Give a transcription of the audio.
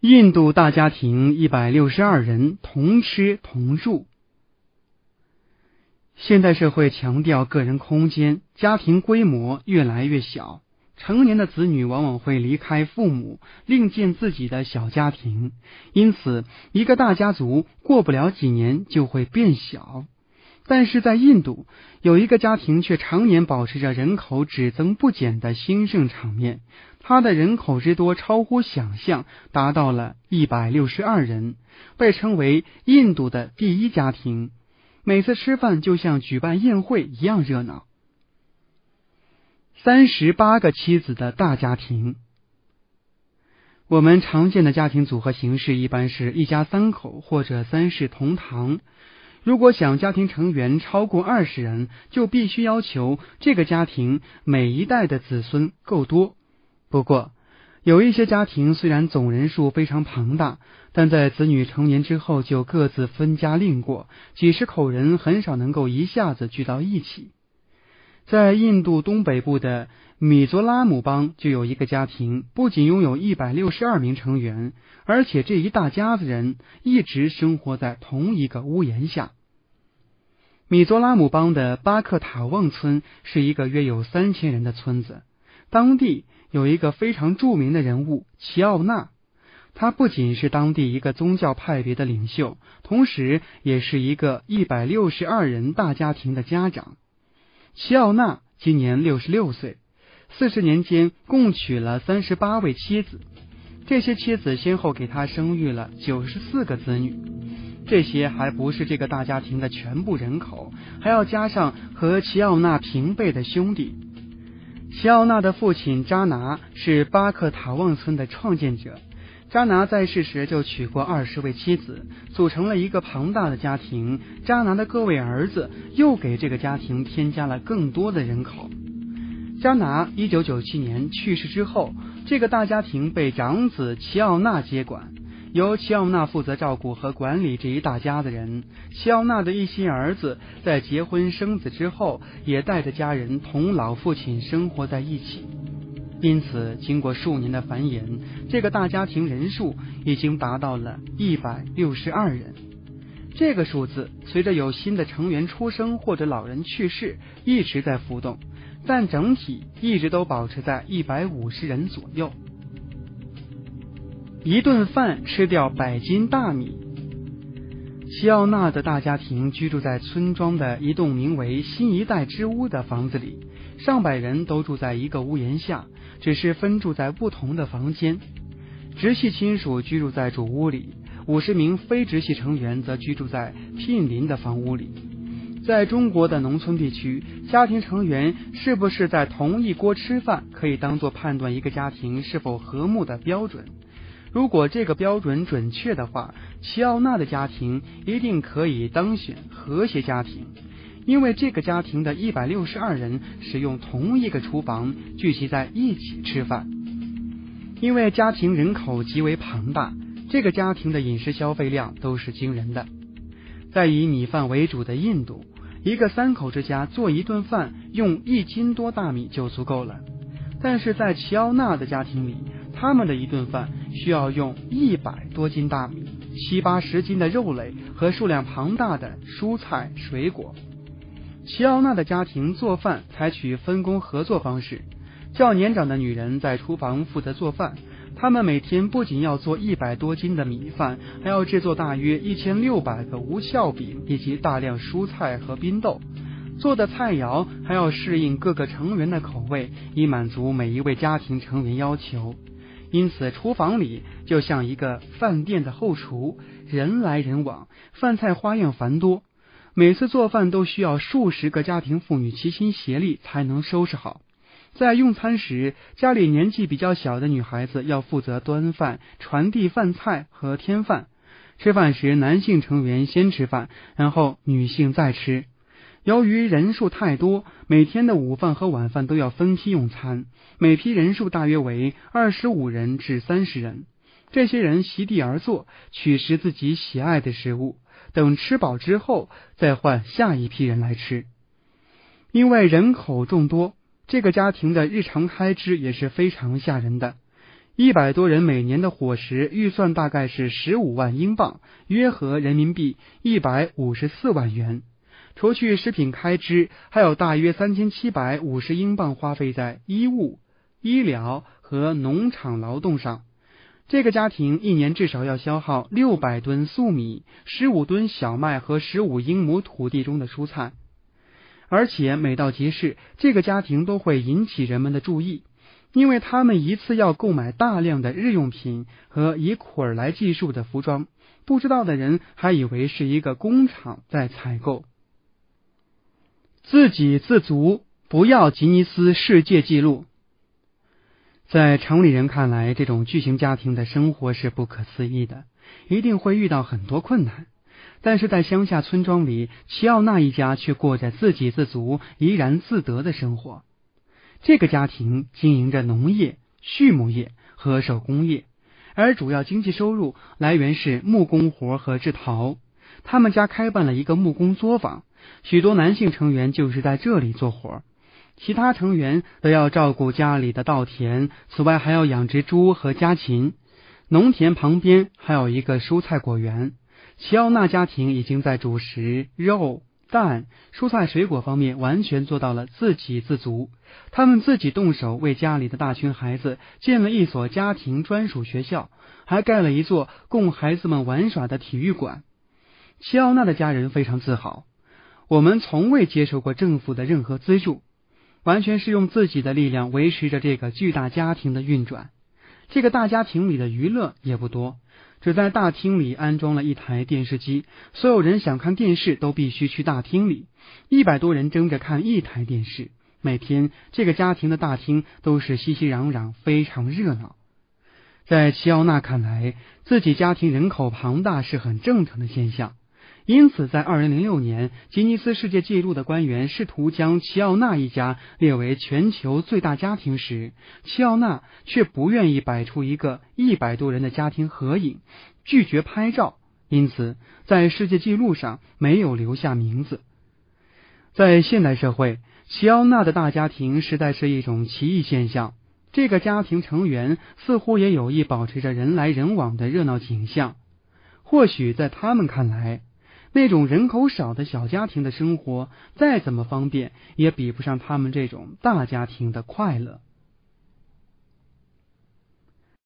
印度大家庭一百六十二人同吃同住。现代社会强调个人空间，家庭规模越来越小，成年的子女往往会离开父母，另建自己的小家庭，因此一个大家族过不了几年就会变小。但是在印度，有一个家庭却常年保持着人口只增不减的兴盛场面。他的人口之多超乎想象，达到了一百六十二人，被称为印度的第一家庭。每次吃饭就像举办宴会一样热闹。三十八个妻子的大家庭，我们常见的家庭组合形式一般是一家三口或者三世同堂。如果想家庭成员超过二十人，就必须要求这个家庭每一代的子孙够多。不过，有一些家庭虽然总人数非常庞大，但在子女成年之后就各自分家另过，几十口人很少能够一下子聚到一起。在印度东北部的米佐拉姆邦就有一个家庭，不仅拥有一百六十二名成员，而且这一大家子人一直生活在同一个屋檐下。米佐拉姆邦的巴克塔旺村是一个约有三千人的村子，当地有一个非常著名的人物齐奥纳，他不仅是当地一个宗教派别的领袖，同时也是一个一百六十二人大家庭的家长。齐奥纳今年六十六岁，四十年间共娶了三十八位妻子，这些妻子先后给他生育了九十四个子女。这些还不是这个大家庭的全部人口，还要加上和齐奥纳平辈的兄弟。齐奥纳的父亲扎拿是巴克塔旺村的创建者。扎拿在世时就娶过二十位妻子，组成了一个庞大的家庭。扎拿的各位儿子又给这个家庭添加了更多的人口。扎拿一九九七年去世之后，这个大家庭被长子齐奥纳接管。由齐奥纳负责照顾和管理这一大家子人。齐奥纳的一心儿子在结婚生子之后，也带着家人同老父亲生活在一起。因此，经过数年的繁衍，这个大家庭人数已经达到了一百六十二人。这个数字随着有新的成员出生或者老人去世，一直在浮动，但整体一直都保持在一百五十人左右。一顿饭吃掉百斤大米。齐奥纳的大家庭居住在村庄的一栋名为“新一代之屋”的房子里，上百人都住在一个屋檐下，只是分住在不同的房间。直系亲属居住在主屋里，五十名非直系成员则居住在毗邻的房屋里。在中国的农村地区，家庭成员是不是在同一锅吃饭，可以当做判断一个家庭是否和睦的标准。如果这个标准准确的话，齐奥纳的家庭一定可以当选和谐家庭，因为这个家庭的一百六十二人使用同一个厨房，聚集在一起吃饭。因为家庭人口极为庞大，这个家庭的饮食消费量都是惊人的。在以米饭为主的印度，一个三口之家做一顿饭用一斤多大米就足够了，但是在齐奥纳的家庭里。他们的一顿饭需要用一百多斤大米、七八十斤的肉类和数量庞大的蔬菜水果。齐奥娜的家庭做饭采取分工合作方式，较年长的女人在厨房负责做饭。他们每天不仅要做一百多斤的米饭，还要制作大约一千六百个无酵饼以及大量蔬菜和冰豆。做的菜肴还要适应各个成员的口味，以满足每一位家庭成员要求。因此，厨房里就像一个饭店的后厨，人来人往，饭菜花样繁多。每次做饭都需要数十个家庭妇女齐心协力才能收拾好。在用餐时，家里年纪比较小的女孩子要负责端饭、传递饭菜和添饭。吃饭时，男性成员先吃饭，然后女性再吃。由于人数太多，每天的午饭和晚饭都要分批用餐，每批人数大约为二十五人至三十人。这些人席地而坐，取食自己喜爱的食物，等吃饱之后再换下一批人来吃。因为人口众多，这个家庭的日常开支也是非常吓人的。一百多人每年的伙食预算大概是十五万英镑，约合人民币一百五十四万元。除去食品开支，还有大约三千七百五十英镑花费在衣物、医疗和农场劳动上。这个家庭一年至少要消耗六百吨粟米、十五吨小麦和十五英亩土地中的蔬菜。而且每到集市，这个家庭都会引起人们的注意，因为他们一次要购买大量的日用品和以捆来计数的服装。不知道的人还以为是一个工厂在采购。自给自足，不要吉尼斯世界纪录。在城里人看来，这种巨型家庭的生活是不可思议的，一定会遇到很多困难。但是在乡下村庄里，齐奥纳一家却过着自给自足、怡然自得的生活。这个家庭经营着农业、畜牧业和手工业，而主要经济收入来源是木工活和制陶。他们家开办了一个木工作坊。许多男性成员就是在这里做活，其他成员则要照顾家里的稻田，此外还要养殖猪和家禽。农田旁边还有一个蔬菜果园。齐奥纳家庭已经在主食、肉、蛋、蔬菜、水果方面完全做到了自给自足。他们自己动手为家里的大群孩子建了一所家庭专属学校，还盖了一座供孩子们玩耍的体育馆。齐奥纳的家人非常自豪。我们从未接受过政府的任何资助，完全是用自己的力量维持着这个巨大家庭的运转。这个大家庭里的娱乐也不多，只在大厅里安装了一台电视机，所有人想看电视都必须去大厅里。一百多人争着看一台电视，每天这个家庭的大厅都是熙熙攘攘，非常热闹。在齐奥娜看来，自己家庭人口庞大是很正常的现象。因此，在二零零六年，吉尼斯世界纪录的官员试图将齐奥纳一家列为全球最大家庭时，齐奥纳却不愿意摆出一个一百多人的家庭合影，拒绝拍照，因此在世界纪录上没有留下名字。在现代社会，齐奥纳的大家庭实在是一种奇异现象。这个家庭成员似乎也有意保持着人来人往的热闹景象，或许在他们看来。那种人口少的小家庭的生活，再怎么方便，也比不上他们这种大家庭的快乐。